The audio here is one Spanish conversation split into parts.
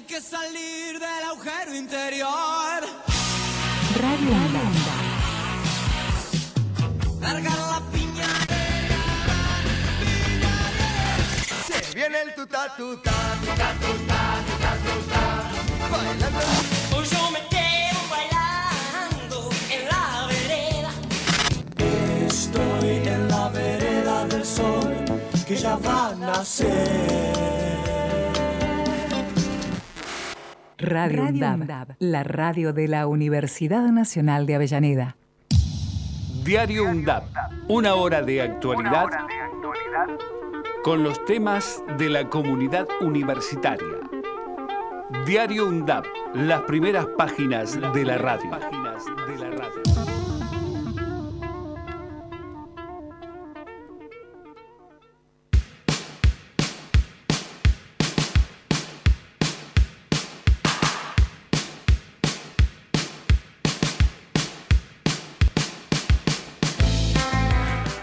Hay que salir del agujero interior. Radio UNDAB. Largar la piña. Se viene el tuta tuta, tuta tuta, tuta tuta, bailando. Hoy yo me quedo bailando en la vereda. Estoy en la vereda del sol que ya va a nacer. Radio UNDAB, la radio de la Universidad Nacional de Avellaneda. Diario UNDAP, una hora de actualidad con los temas de la comunidad universitaria. Diario UNDAP, las primeras páginas de la radio.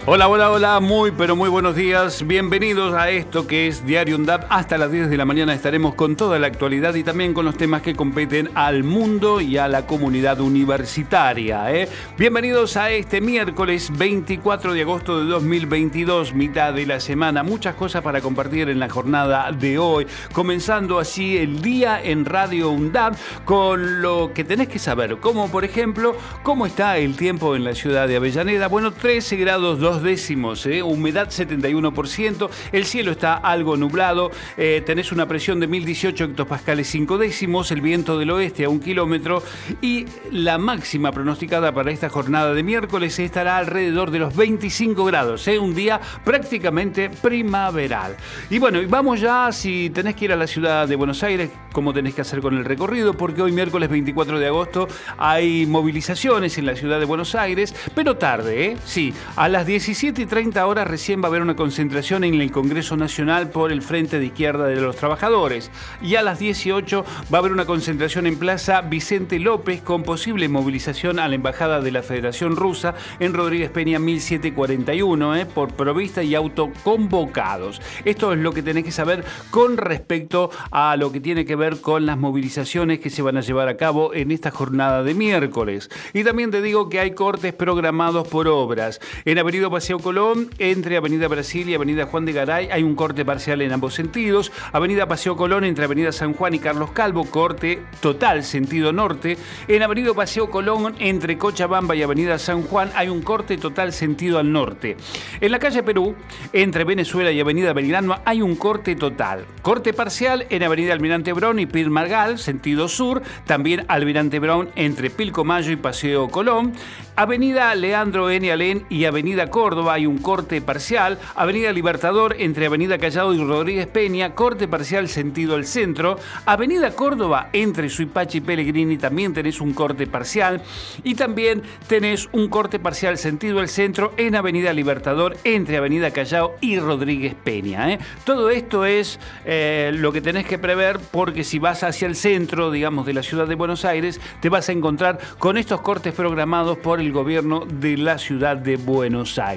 Hola, hola, hola, muy pero muy buenos días. Bienvenidos a esto que es Diario UNDAP. Hasta las 10 de la mañana estaremos con toda la actualidad y también con los temas que competen al mundo y a la comunidad universitaria. ¿eh? Bienvenidos a este miércoles 24 de agosto de 2022, mitad de la semana. Muchas cosas para compartir en la jornada de hoy. Comenzando así el día en Radio UNDAP con lo que tenés que saber, como por ejemplo, cómo está el tiempo en la ciudad de Avellaneda. Bueno, 13 grados 2 décimos, ¿eh? humedad 71%, el cielo está algo nublado, eh, tenés una presión de 1018 hectopascales 5 décimos, el viento del oeste a un kilómetro y la máxima pronosticada para esta jornada de miércoles estará alrededor de los 25 grados, ¿eh? un día prácticamente primaveral. Y bueno, vamos ya, si tenés que ir a la ciudad de Buenos Aires, cómo tenés que hacer con el recorrido, porque hoy miércoles 24 de agosto hay movilizaciones en la ciudad de Buenos Aires, pero tarde, ¿eh? sí, a las 10 17 y 30 horas recién va a haber una concentración en el Congreso Nacional por el Frente de Izquierda de los Trabajadores. Y a las 18 va a haber una concentración en Plaza Vicente López con posible movilización a la Embajada de la Federación Rusa en Rodríguez Peña 1741 ¿eh? por provista y autoconvocados. Esto es lo que tenés que saber con respecto a lo que tiene que ver con las movilizaciones que se van a llevar a cabo en esta jornada de miércoles. Y también te digo que hay cortes programados por obras. En Avenida Paseo Colón, entre Avenida Brasil y Avenida Juan de Garay, hay un corte parcial en ambos sentidos. Avenida Paseo Colón, entre Avenida San Juan y Carlos Calvo, corte total sentido norte. En Avenida Paseo Colón, entre Cochabamba y Avenida San Juan, hay un corte total sentido al norte. En la calle Perú, entre Venezuela y Avenida Belgrano, hay un corte total. Corte parcial en Avenida Almirante Brown y Pil Margal, sentido sur. También Almirante Brown, entre Pilcomayo y Paseo Colón. Avenida Leandro N. Alén y Avenida Córdoba hay un corte parcial. Avenida Libertador entre Avenida Callao y Rodríguez Peña, corte parcial sentido al centro. Avenida Córdoba entre Suipachi y Pellegrini también tenés un corte parcial. Y también tenés un corte parcial sentido al centro en Avenida Libertador entre Avenida Callao y Rodríguez Peña. ¿eh? Todo esto es eh, lo que tenés que prever porque si vas hacia el centro, digamos, de la ciudad de Buenos Aires, te vas a encontrar con estos cortes programados por el gobierno de la ciudad de Buenos Aires.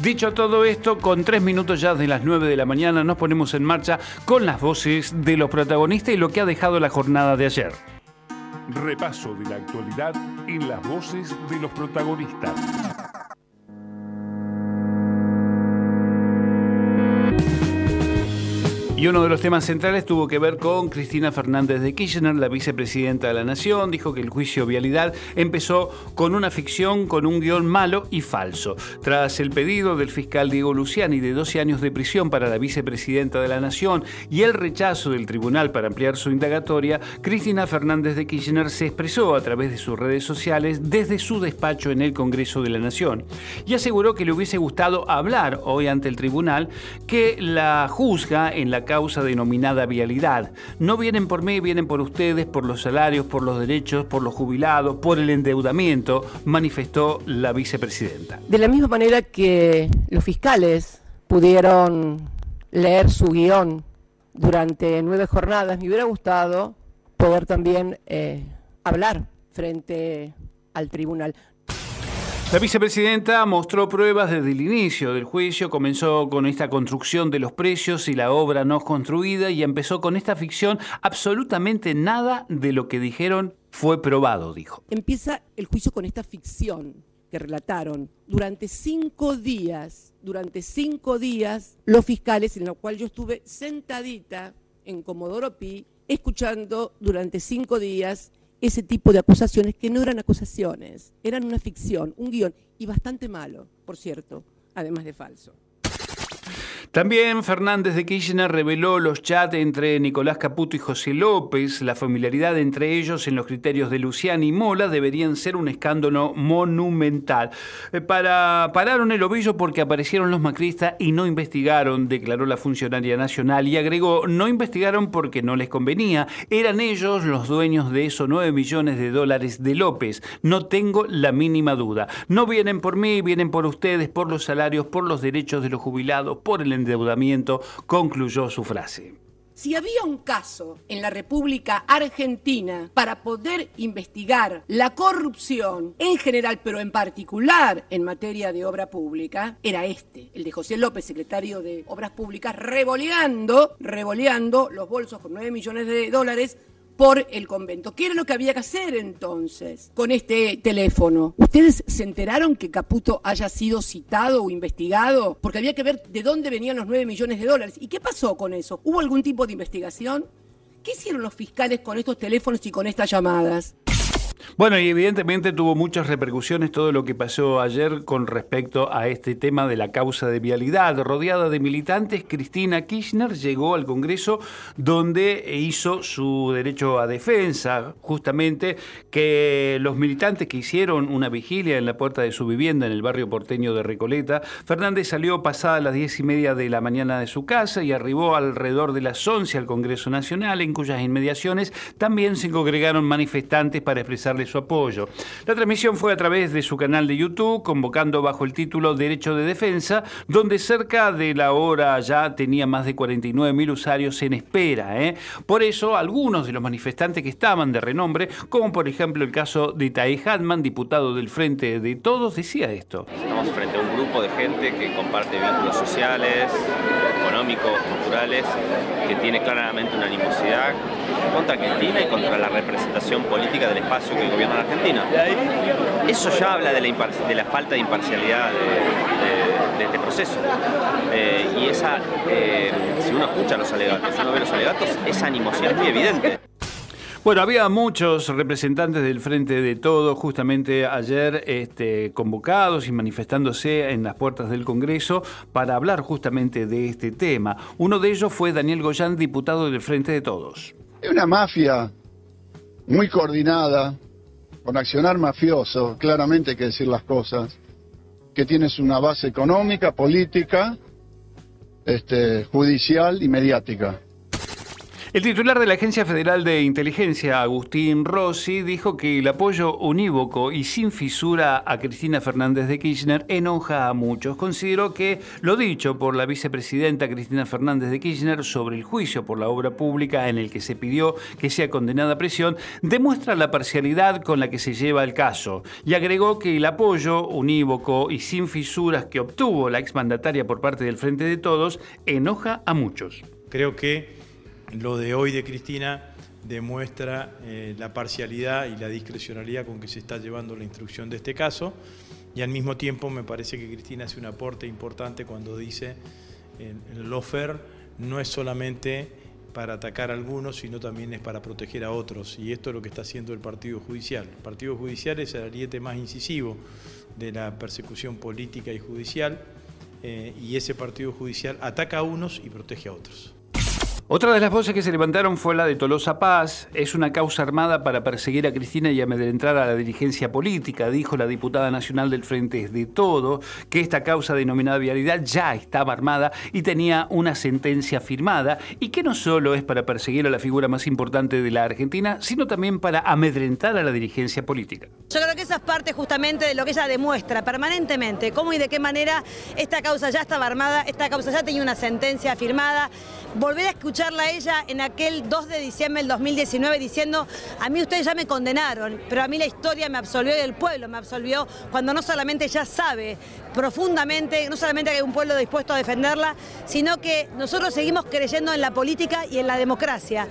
Dicho todo esto, con tres minutos ya de las 9 de la mañana nos ponemos en marcha con las voces de los protagonistas y lo que ha dejado la jornada de ayer. Repaso de la actualidad en las voces de los protagonistas. Y uno de los temas centrales tuvo que ver con Cristina Fernández de Kirchner, la vicepresidenta de la Nación. Dijo que el juicio Vialidad empezó con una ficción, con un guion malo y falso. Tras el pedido del fiscal Diego Luciani de 12 años de prisión para la vicepresidenta de la Nación y el rechazo del tribunal para ampliar su indagatoria, Cristina Fernández de Kirchner se expresó a través de sus redes sociales desde su despacho en el Congreso de la Nación y aseguró que le hubiese gustado hablar hoy ante el tribunal que la juzga en la causa denominada vialidad. No vienen por mí, vienen por ustedes, por los salarios, por los derechos, por los jubilados, por el endeudamiento, manifestó la vicepresidenta. De la misma manera que los fiscales pudieron leer su guion durante nueve jornadas, me hubiera gustado poder también eh, hablar frente al tribunal. La vicepresidenta mostró pruebas desde el inicio del juicio, comenzó con esta construcción de los precios y la obra no construida y empezó con esta ficción. Absolutamente nada de lo que dijeron fue probado, dijo. Empieza el juicio con esta ficción que relataron durante cinco días, durante cinco días, los fiscales, en lo cual yo estuve sentadita en Comodoro Pi, escuchando durante cinco días ese tipo de acusaciones que no eran acusaciones, eran una ficción, un guion, y bastante malo, por cierto, además de falso. También Fernández de Kirchner reveló los chats entre Nicolás Caputo y José López. La familiaridad entre ellos en los criterios de Luciani y Mola deberían ser un escándalo monumental. Eh, Para, pararon el ovillo porque aparecieron los macristas y no investigaron, declaró la funcionaria nacional y agregó, no investigaron porque no les convenía. Eran ellos los dueños de esos 9 millones de dólares de López. No tengo la mínima duda. No vienen por mí, vienen por ustedes, por los salarios, por los derechos de los jubilados, por el endeudamiento, concluyó su frase. Si había un caso en la República Argentina para poder investigar la corrupción en general, pero en particular en materia de obra pública, era este, el de José López, secretario de Obras Públicas, revoleando, revoleando los bolsos con 9 millones de dólares por el convento. ¿Qué era lo que había que hacer entonces con este teléfono? ¿Ustedes se enteraron que Caputo haya sido citado o investigado? Porque había que ver de dónde venían los 9 millones de dólares. ¿Y qué pasó con eso? ¿Hubo algún tipo de investigación? ¿Qué hicieron los fiscales con estos teléfonos y con estas llamadas? Bueno, y evidentemente tuvo muchas repercusiones todo lo que pasó ayer con respecto a este tema de la causa de vialidad. Rodeada de militantes, Cristina Kirchner llegó al Congreso donde hizo su derecho a defensa, justamente que los militantes que hicieron una vigilia en la puerta de su vivienda en el barrio porteño de Recoleta, Fernández salió pasada las diez y media de la mañana de su casa y arribó alrededor de las 11 al Congreso Nacional, en cuyas inmediaciones también se congregaron manifestantes para su apoyo. La transmisión fue a través de su canal de YouTube, convocando bajo el título Derecho de Defensa, donde cerca de la hora ya tenía más de 49 mil usuarios en espera. ¿eh? Por eso, algunos de los manifestantes que estaban de renombre, como por ejemplo el caso de Tae Hatman, diputado del Frente de Todos, decía esto. Estamos frente a un grupo de gente que comparte vínculos sociales, económicos, culturales, que tiene claramente una animosidad contra Argentina y contra la representación política del espacio que gobierna la Argentina. Eso ya habla de la, falta de imparcialidad de este proceso. Eh, y esa, eh, si uno escucha los alegatos, si uno ve los alegatos, esa animosidad es muy evidente. Bueno, había muchos representantes del Frente de Todos justamente ayer este, convocados y manifestándose en las puertas del Congreso para hablar justamente de este tema. Uno de ellos fue Daniel Goyán, diputado del Frente de Todos. Es una mafia muy coordinada, con accionar mafioso, claramente hay que decir las cosas, que tienes una base económica, política, este, judicial y mediática. El titular de la Agencia Federal de Inteligencia, Agustín Rossi, dijo que el apoyo unívoco y sin fisura a Cristina Fernández de Kirchner enoja a muchos. Consideró que lo dicho por la vicepresidenta Cristina Fernández de Kirchner sobre el juicio por la obra pública en el que se pidió que sea condenada a prisión demuestra la parcialidad con la que se lleva el caso y agregó que el apoyo unívoco y sin fisuras que obtuvo la exmandataria por parte del Frente de Todos enoja a muchos. Creo que lo de hoy de Cristina demuestra eh, la parcialidad y la discrecionalidad con que se está llevando la instrucción de este caso y al mismo tiempo me parece que Cristina hace un aporte importante cuando dice el lawfare no es solamente para atacar a algunos, sino también es para proteger a otros. Y esto es lo que está haciendo el Partido Judicial. El Partido Judicial es el ariete más incisivo de la persecución política y judicial, eh, y ese Partido Judicial ataca a unos y protege a otros. Otra de las voces que se levantaron fue la de Tolosa Paz. Es una causa armada para perseguir a Cristina y amedrentar a la dirigencia política, dijo la diputada nacional del Frente de Todo, que esta causa denominada vialidad ya estaba armada y tenía una sentencia firmada, y que no solo es para perseguir a la figura más importante de la Argentina, sino también para amedrentar a la dirigencia política. Yo creo que esa es parte justamente de lo que ella demuestra permanentemente, cómo y de qué manera esta causa ya estaba armada, esta causa ya tenía una sentencia firmada. Volver a escuchar escucharla a ella en aquel 2 de diciembre del 2019 diciendo, a mí ustedes ya me condenaron, pero a mí la historia me absolvió y el pueblo me absolvió, cuando no solamente ella sabe profundamente, no solamente que hay un pueblo dispuesto a defenderla, sino que nosotros seguimos creyendo en la política y en la democracia.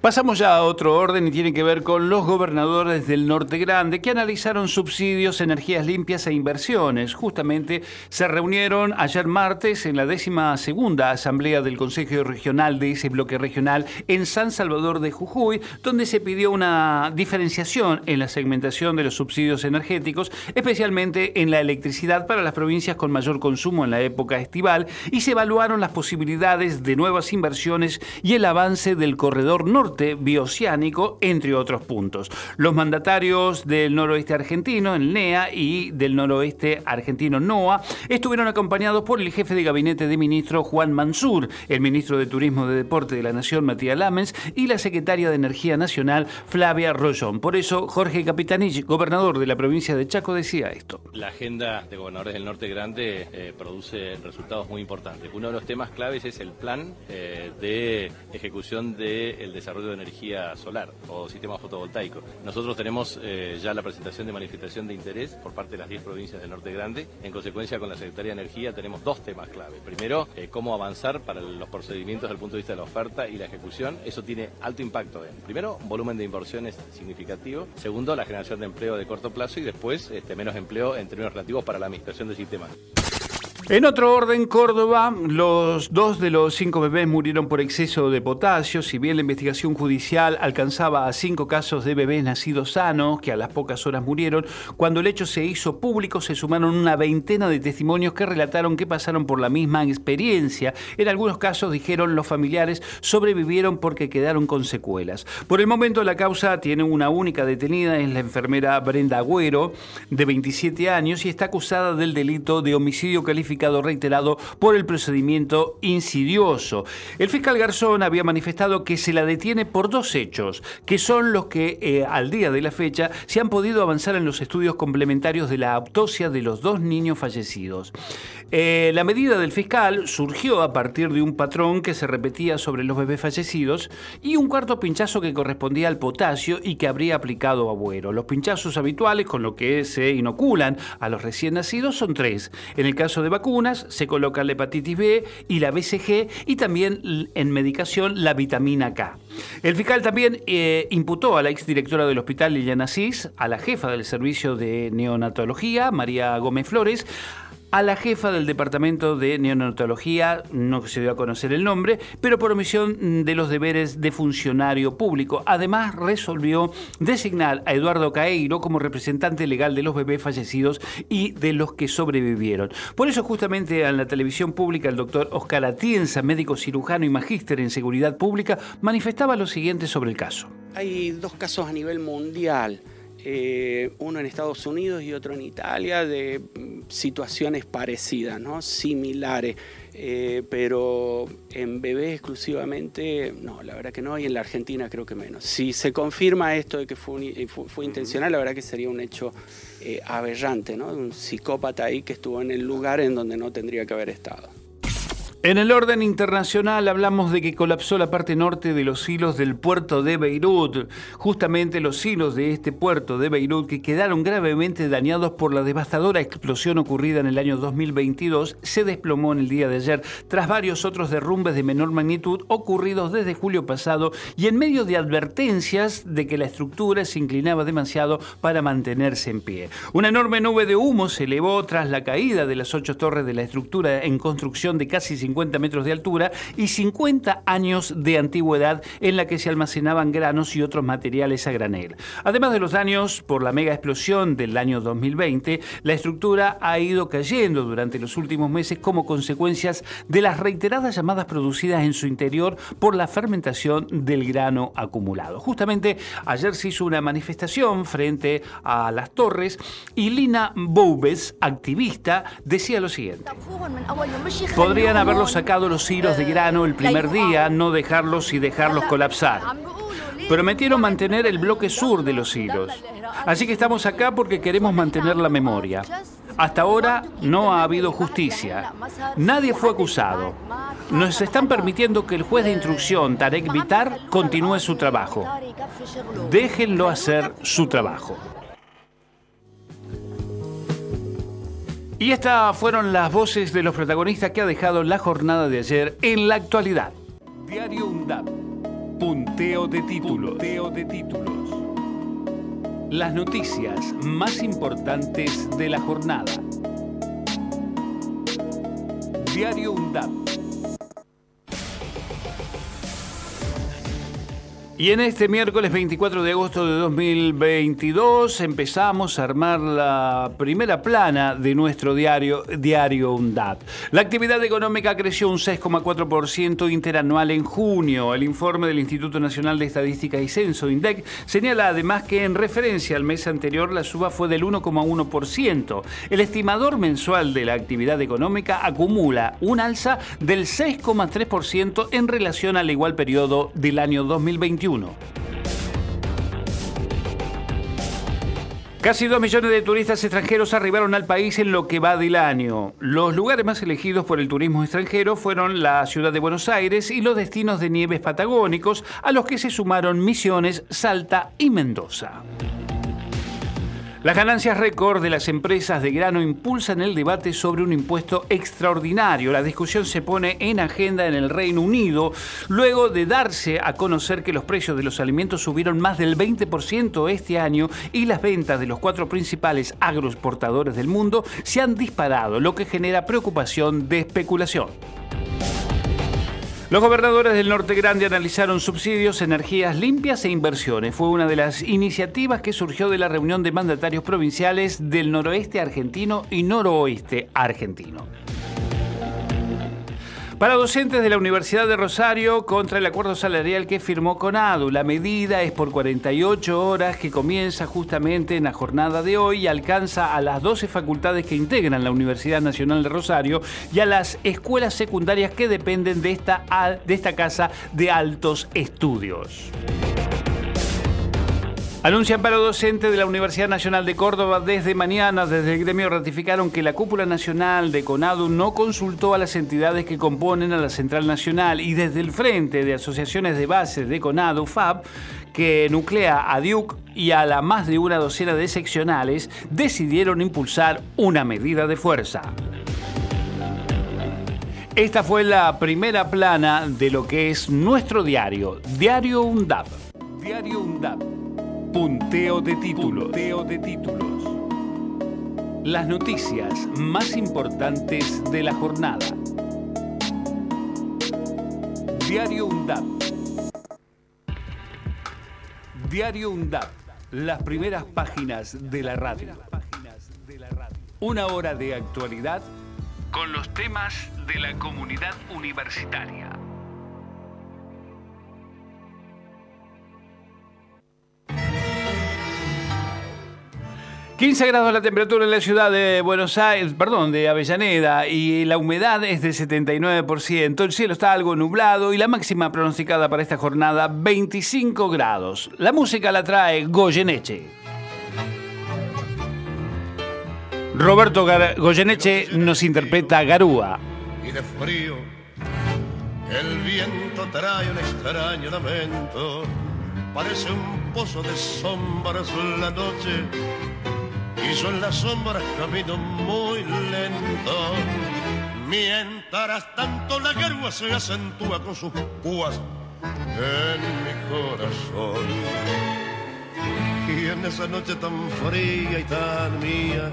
Pasamos ya a otro orden y tiene que ver con los gobernadores del Norte Grande que analizaron subsidios, energías limpias e inversiones. Justamente se reunieron ayer martes en la décima segunda asamblea del Consejo Regional de ese bloque regional en San Salvador de Jujuy, donde se pidió una diferenciación en la segmentación de los subsidios energéticos, especialmente en la electricidad para las provincias con mayor consumo en la época estival, y se evaluaron las posibilidades de nuevas inversiones y el avance del corredor norte bioceánico, entre otros puntos. Los mandatarios del noroeste argentino, el NEA, y del noroeste argentino NOA, estuvieron acompañados por el jefe de gabinete de ministro Juan Mansur, el ministro de Turismo de Deporte de la Nación Matías Lamens y la secretaria de Energía Nacional Flavia Rollón. Por eso, Jorge Capitanich, gobernador de la provincia de Chaco, decía esto. La agenda de gobernadores del Norte Grande eh, produce resultados muy importantes. Uno de los temas claves es el plan eh, de ejecución del desarrollo de energía solar o sistema fotovoltaico. Nosotros tenemos eh, ya la presentación de manifestación de interés por parte de las 10 provincias del Norte Grande. En consecuencia, con la Secretaría de Energía tenemos dos temas clave. Primero, eh, cómo avanzar para los procedimientos desde el punto de vista de la oferta y la ejecución. Eso tiene alto impacto en, primero, volumen de inversiones significativo. Segundo, la generación de empleo de corto plazo y después, este, menos empleo en términos relativos para la administración del sistema. En otro orden, Córdoba, los dos de los cinco bebés murieron por exceso de potasio. Si bien la investigación judicial alcanzaba a cinco casos de bebés nacidos sanos, que a las pocas horas murieron, cuando el hecho se hizo público se sumaron una veintena de testimonios que relataron que pasaron por la misma experiencia. En algunos casos, dijeron los familiares, sobrevivieron porque quedaron con secuelas. Por el momento, la causa tiene una única detenida, es la enfermera Brenda Agüero, de 27 años, y está acusada del delito de homicidio calificado reiterado por el procedimiento insidioso. El fiscal Garzón había manifestado que se la detiene por dos hechos, que son los que eh, al día de la fecha se han podido avanzar en los estudios complementarios de la autopsia de los dos niños fallecidos. Eh, la medida del fiscal surgió a partir de un patrón que se repetía sobre los bebés fallecidos y un cuarto pinchazo que correspondía al potasio y que habría aplicado Agüero. Los pinchazos habituales con lo que se inoculan a los recién nacidos son tres. En el caso de vacunas se coloca la hepatitis B y la BCG y también en medicación la vitamina K. El fiscal también eh, imputó a la exdirectora del hospital Liliana Cis, a la jefa del servicio de neonatología, María Gómez Flores, a la jefa del departamento de neonatología, no se dio a conocer el nombre, pero por omisión de los deberes de funcionario público. Además, resolvió designar a Eduardo Caeiro como representante legal de los bebés fallecidos y de los que sobrevivieron. Por eso, justamente en la televisión pública, el doctor Oscar Atienza, médico cirujano y magíster en seguridad pública, manifestaba lo siguiente sobre el caso. Hay dos casos a nivel mundial eh, uno en Estados Unidos y otro en Italia, de mm, situaciones parecidas, ¿no? similares. Eh, pero en bebés exclusivamente, no, la verdad que no, y en la Argentina creo que menos. Si se confirma esto de que fue, fue, intencional, la verdad que sería un hecho eh, aberrante, ¿no? Un psicópata ahí que estuvo en el lugar en donde no tendría que haber estado. En el orden internacional hablamos de que colapsó la parte norte de los hilos del puerto de Beirut. Justamente los hilos de este puerto de Beirut que quedaron gravemente dañados por la devastadora explosión ocurrida en el año 2022 se desplomó en el día de ayer tras varios otros derrumbes de menor magnitud ocurridos desde julio pasado y en medio de advertencias de que la estructura se inclinaba demasiado para mantenerse en pie. Una enorme nube de humo se elevó tras la caída de las ocho torres de la estructura en construcción de casi 50 metros de altura y 50 años de antigüedad en la que se almacenaban granos y otros materiales a granel. Además de los daños por la mega explosión del año 2020, la estructura ha ido cayendo durante los últimos meses como consecuencias de las reiteradas llamadas producidas en su interior por la fermentación del grano acumulado. Justamente ayer se hizo una manifestación frente a las torres y Lina Boubes, activista, decía lo siguiente. Podrían haberlos sacado los hilos de grano el primer día, no dejarlos y dejarlos colapsar. Prometieron mantener el bloque sur de los hilos. Así que estamos acá porque queremos mantener la memoria. Hasta ahora no ha habido justicia. Nadie fue acusado. Nos están permitiendo que el juez de instrucción, Tarek Vitar, continúe su trabajo. Déjenlo hacer su trabajo. Y estas fueron las voces de los protagonistas que ha dejado la jornada de ayer en la actualidad. Diario UNDAP. Punteo de títulos. Las noticias más importantes de la jornada. Diario UNDAP. Y en este miércoles 24 de agosto de 2022 empezamos a armar la primera plana de nuestro diario, Diario UNDAP. La actividad económica creció un 6,4% interanual en junio. El informe del Instituto Nacional de Estadística y Censo, INDEC, señala además que en referencia al mes anterior la suba fue del 1,1%. El estimador mensual de la actividad económica acumula un alza del 6,3% en relación al igual periodo del año 2021. Casi 2 millones de turistas extranjeros arribaron al país en lo que va del año. Los lugares más elegidos por el turismo extranjero fueron la ciudad de Buenos Aires y los destinos de nieves patagónicos, a los que se sumaron Misiones, Salta y Mendoza. Las ganancias récord de las empresas de grano impulsan el debate sobre un impuesto extraordinario. La discusión se pone en agenda en el Reino Unido luego de darse a conocer que los precios de los alimentos subieron más del 20% este año y las ventas de los cuatro principales agroexportadores del mundo se han disparado, lo que genera preocupación de especulación. Los gobernadores del Norte Grande analizaron subsidios, energías limpias e inversiones. Fue una de las iniciativas que surgió de la reunión de mandatarios provinciales del noroeste argentino y noroeste argentino. Para docentes de la Universidad de Rosario, contra el acuerdo salarial que firmó con ADU, la medida es por 48 horas que comienza justamente en la jornada de hoy y alcanza a las 12 facultades que integran la Universidad Nacional de Rosario y a las escuelas secundarias que dependen de esta, de esta casa de altos estudios. Anuncian para docentes de la Universidad Nacional de Córdoba desde mañana, desde el gremio ratificaron que la cúpula nacional de CONADU no consultó a las entidades que componen a la Central Nacional y desde el Frente de Asociaciones de Bases de CONADU, FAB, que nuclea a Duke y a la más de una docena de seccionales, decidieron impulsar una medida de fuerza. Esta fue la primera plana de lo que es nuestro diario, Diario UNDAP. Diario UNDAP. Punteo de títulos. Punteo de títulos. Las noticias más importantes de la jornada. Diario UNDAP. Diario UNDAP. Las primeras páginas de la radio. Una hora de actualidad con los temas de la comunidad universitaria. 15 grados la temperatura en la ciudad de Buenos Aires, perdón, de Avellaneda, y la humedad es de 79%. El cielo está algo nublado y la máxima pronosticada para esta jornada 25 grados. La música la trae Goyeneche. Roberto Gar- Goyeneche nos interpreta Garúa. y de frío. El viento trae un extraño lamento, parece un pozo de sombras la noche. Y yo en las sombras camino muy lento. Mientras tanto la garúa se acentúa con sus púas en mi corazón. Y en esa noche tan fría y tan mía,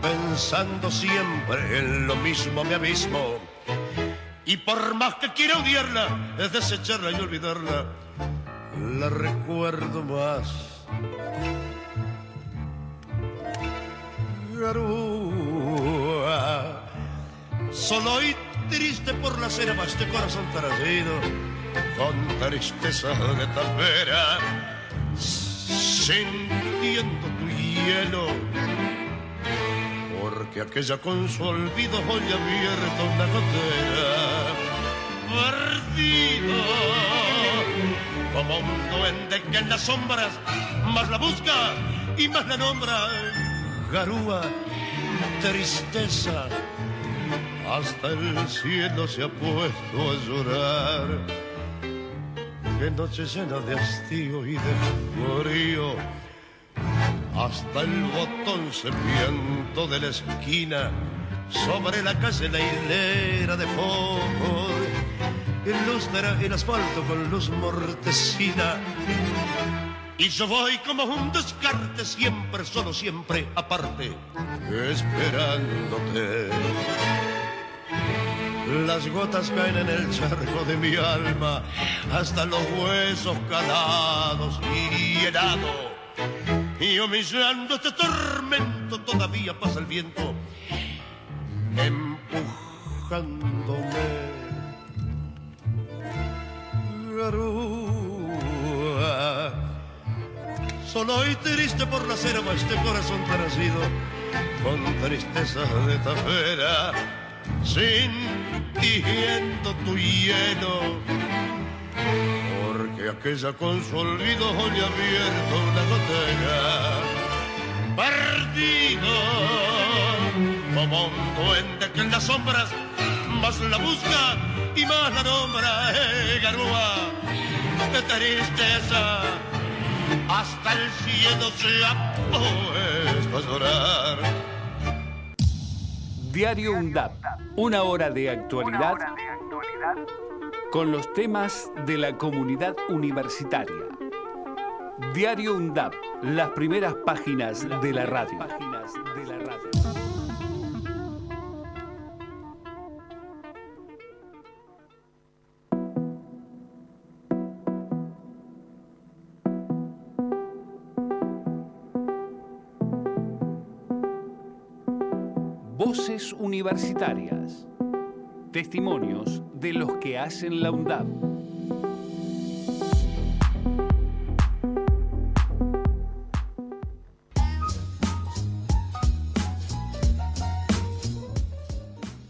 pensando siempre en lo mismo me abismo. Y por más que quiera odiarla, es desecharla y olvidarla, la recuerdo más. Solo y triste por la cera más de corazón traído, con tristeza de talvera, sintiendo tu hielo. Porque aquella con su olvido hoy abierta una gotera perdido como un duende que en las sombras más la busca y más la nombra garúa tristeza, hasta el cielo se ha puesto a llorar. Qué noche llena de hastío y de frío, hasta el botón serpiento de la esquina, sobre la calle la hilera de focos, ilustra el asfalto con luz mortecina. Y yo voy como un descarte, siempre, solo, siempre, aparte, esperándote. Las gotas caen en el charco de mi alma, hasta los huesos calados y helado. Y humillando este tormento todavía pasa el viento, empujándome. Garúa, solo y triste por la selva este corazón nacido con tristeza de tafera, sintiendo tu hielo. Porque aquella con su olvido hoy abierto una gotera. Perdido como un duende que en las sombras más la busca y más la nombra, eh, garúa de tristeza. Hasta el cielo se ha puesto a. Diario UNDAP, una hora de actualidad con los temas de la comunidad universitaria. Diario UNDAP, las primeras páginas de la radio. Universitarias. Testimonios de los que hacen la UNDAP.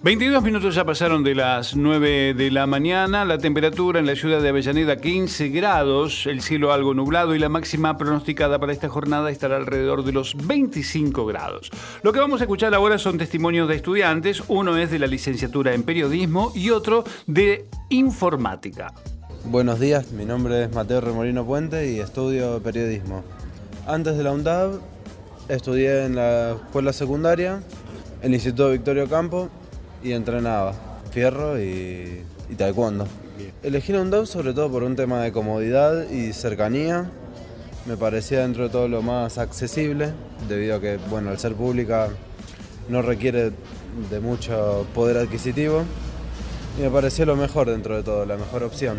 ...22 minutos ya pasaron de las 9 de la mañana... ...la temperatura en la ciudad de Avellaneda 15 grados... ...el cielo algo nublado y la máxima pronosticada para esta jornada... ...estará alrededor de los 25 grados. Lo que vamos a escuchar ahora son testimonios de estudiantes... ...uno es de la licenciatura en periodismo... ...y otro de informática. Buenos días, mi nombre es Mateo Remolino Puente y estudio periodismo. Antes de la UNDAB estudié en la escuela secundaria, el Instituto Victorio Campo y entrenaba fierro y, y taekwondo. Elegí la UNDAB sobre todo por un tema de comodidad y cercanía. Me parecía dentro de todo lo más accesible, debido a que, bueno, al ser pública no requiere de mucho poder adquisitivo. Y me pareció lo mejor dentro de todo, la mejor opción.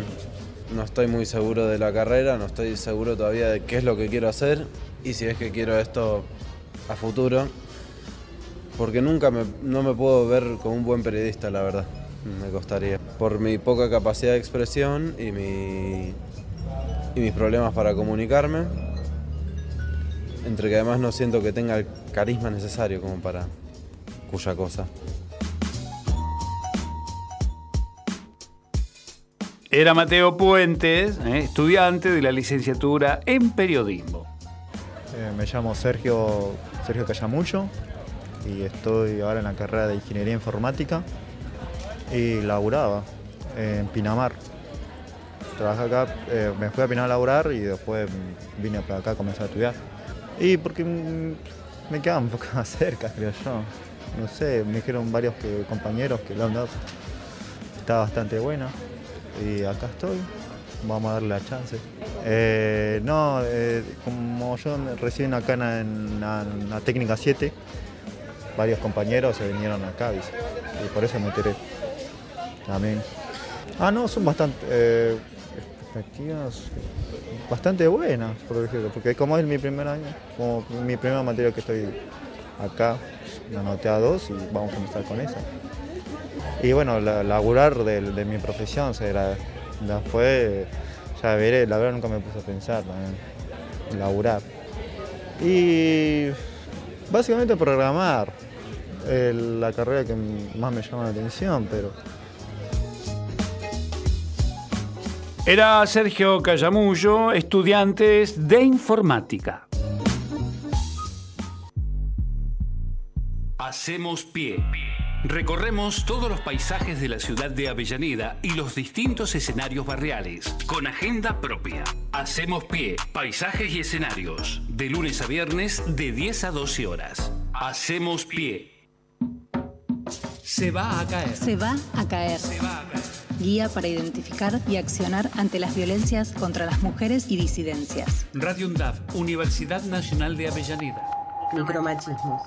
No estoy muy seguro de la carrera, no estoy seguro todavía de qué es lo que quiero hacer y si es que quiero esto a futuro. Porque nunca me, no me puedo ver como un buen periodista, la verdad. Me costaría. Por mi poca capacidad de expresión y, mi, y mis problemas para comunicarme. Entre que además no siento que tenga el carisma necesario como para cuya cosa. Era Mateo Puentes, eh, estudiante de la licenciatura en periodismo. Eh, me llamo Sergio, Sergio Callamucho y estoy ahora en la carrera de Ingeniería Informática y laburaba en Pinamar. Trabajé acá, eh, me fui a Pinamar a laburar y después vine para acá a comenzar a estudiar. Y porque me quedaba un poco más cerca, creo yo. No sé, me dijeron varios compañeros que la UNDAP está bastante buena y acá estoy. Vamos a darle la chance. Eh, no, eh, como yo recién acá en la- en la técnica 7, varios compañeros se vinieron acá dice, y por eso me enteré. También. Ah, no, son bastante eh, expectativas bastante buenas, por decirlo, porque como es mi primer año, como mi primera materia que estoy acá, la anoté a dos y vamos a comenzar con esa. Y bueno, la, laburar de, mi profesión, será, ya fue, ya veré, la verdad nunca me puse a pensar también, laburar. Y básicamente programar, eh, la carrera que más me llama la atención, pero Era Sergio Callamullo, estudiantes de informática. Hacemos pie. Recorremos todos los paisajes de la ciudad de Avellaneda y los distintos escenarios barriales, con agenda propia. Hacemos pie, paisajes y escenarios, de lunes a viernes de 10 a 12 horas. Hacemos pie. Se va a caer. Se va a caer. Guía para identificar y accionar ante las violencias contra las mujeres y disidencias. Radio UNDAV, Universidad Nacional de Avellaneda. Micromachismos.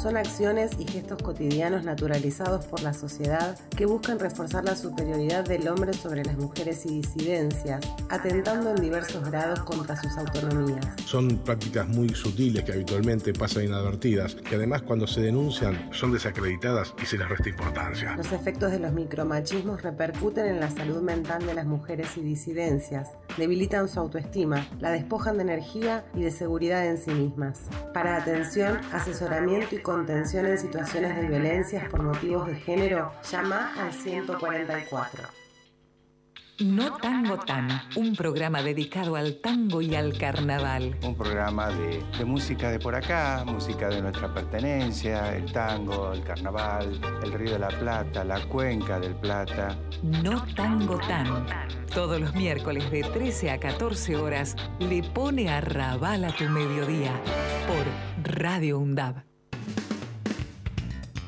Son acciones y gestos cotidianos naturalizados por la sociedad que buscan reforzar la superioridad del hombre sobre las mujeres y disidencias, atentando en diversos grados contra sus autonomías. Son prácticas muy sutiles que habitualmente pasan inadvertidas, que además cuando se denuncian son desacreditadas y se les resta importancia. Los efectos de los micromachismos repercuten en la salud mental de las mujeres y disidencias, debilitan su autoestima, la despojan de energía y de seguridad en sí mismas. Para atención, asesoramiento y contención en situaciones de violencias por motivos de género, llama al 144. No Tango Tan, un programa dedicado al tango y al carnaval. Un programa de, de música de por acá, música de nuestra pertenencia, el tango, el carnaval, el Río de la Plata, la Cuenca del Plata. No Tango Tan. Todos los miércoles de 13 a 14 horas le pone a rabal a tu mediodía por Radio UNDAB.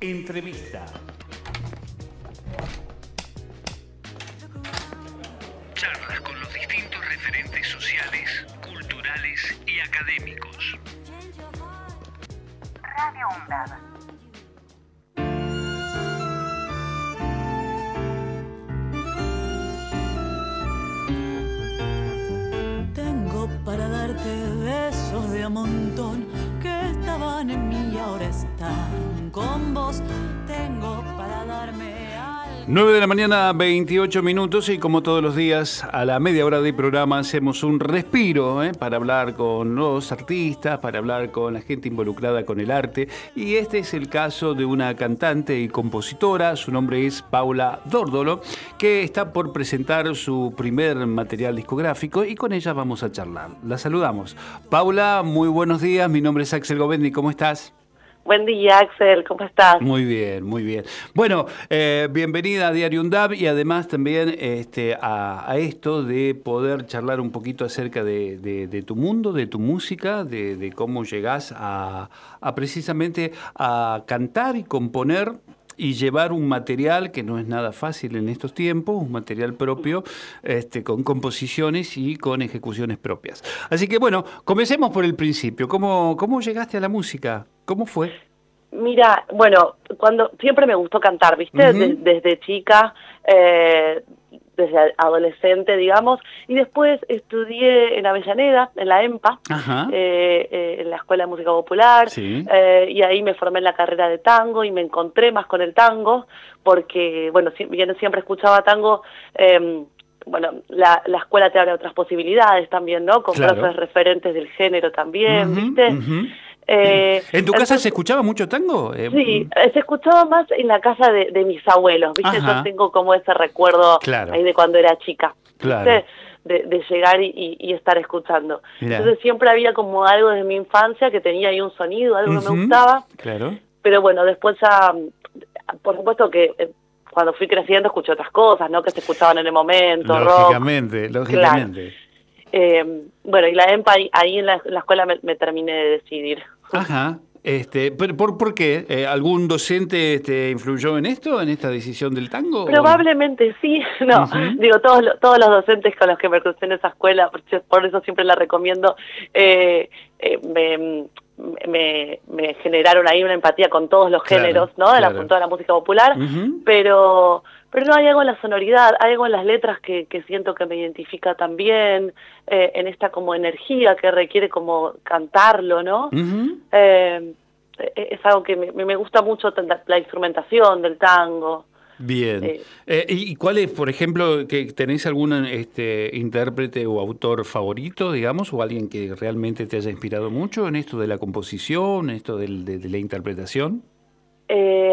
Entrevista. Charlas con los distintos referentes sociales, culturales y académicos. Radio UNDAV. Tengo para darte besos de a montón en mí y ahora están con vos. Tengo para darme algo. 9 de la mañana, 28 minutos y como todos los días a la media hora de programa hacemos un respiro ¿eh? para hablar con los artistas, para hablar con la gente involucrada con el arte y este es el caso de una cantante y compositora, su nombre es Paula Dórdolo, que está por presentar su primer material discográfico y con ella vamos a charlar. La saludamos. Paula, muy buenos días, mi nombre es Axel Govendi, ¿cómo estás? Buen día, Axel, ¿cómo estás? Muy bien, muy bien. Bueno, eh, bienvenida a Diario UNDAB y además también este, a, esto de poder charlar un poquito acerca de, tu mundo, de tu música, de, de cómo llegás a, a precisamente a cantar y componer y llevar un material que no es nada fácil en estos tiempos, un material propio, este, con composiciones y con ejecuciones propias. Así que bueno, comencemos por el principio. ¿Cómo, cómo llegaste a la música? ¿Cómo fue? Mira, bueno, cuando siempre me gustó cantar, ¿viste? De- desde chica, eh, desde adolescente, digamos, y después estudié en Avellaneda, en la EMPA, eh, eh, en la Escuela de Música Popular, Sí. eh, y ahí me formé en la carrera de tango y me encontré más con el tango, porque, bueno, si bien siempre escuchaba tango, eh, bueno, la, la escuela te abre otras posibilidades también, ¿no? Con Claro. profes referentes del género también, ¿viste? Eh, ¿En tu casa entonces- se escuchaba mucho tango? Eh, Sí, eh, se escuchaba más en la casa de, de mis abuelos, ¿viste? Ajá. Yo tengo como ese recuerdo Claro. ahí de cuando era chica, Claro. ¿viste? De, de llegar y, y- estar escuchando. Mirá. Entonces siempre había como algo de mi infancia que tenía ahí un sonido, algo que me gustaba, Claro. pero bueno, después ya, mm, por supuesto que eh, cuando fui creciendo escuché otras cosas, ¿no? Que se escuchaban en el momento, rock. Lógicamente, lógicamente. Eh, bueno, y la EMPA ahí, ahí en, la, en la escuela me, me terminé de decidir. Ajá. Este, pero ¿por, por qué? Eh, ¿Algún docente te influyó en esto, en esta decisión del tango? o- Probablemente sí, no, digo, todos, todos los docentes con los que me crucé en esa escuela, por eso- siempre la recomiendo, eh, eh, me, me, me generaron ahí una empatía con todos los Claro, géneros, ¿no? De la, con toda la música popular, pero pero no hay algo en la sonoridad, hay algo en las letras que, que siento que me identifica también, eh, en esta como energía que requiere como cantarlo, ¿no? Eh, eh, es algo que me, me gusta mucho la, instrumentación del tango. Bien. Eh, Eh, ¿Y y cuál es, por ejemplo, que tenéis algún este, intérprete o autor favorito, digamos, o alguien que realmente te haya inspirado mucho en esto de la composición, en esto del- de, de la interpretación? Eh,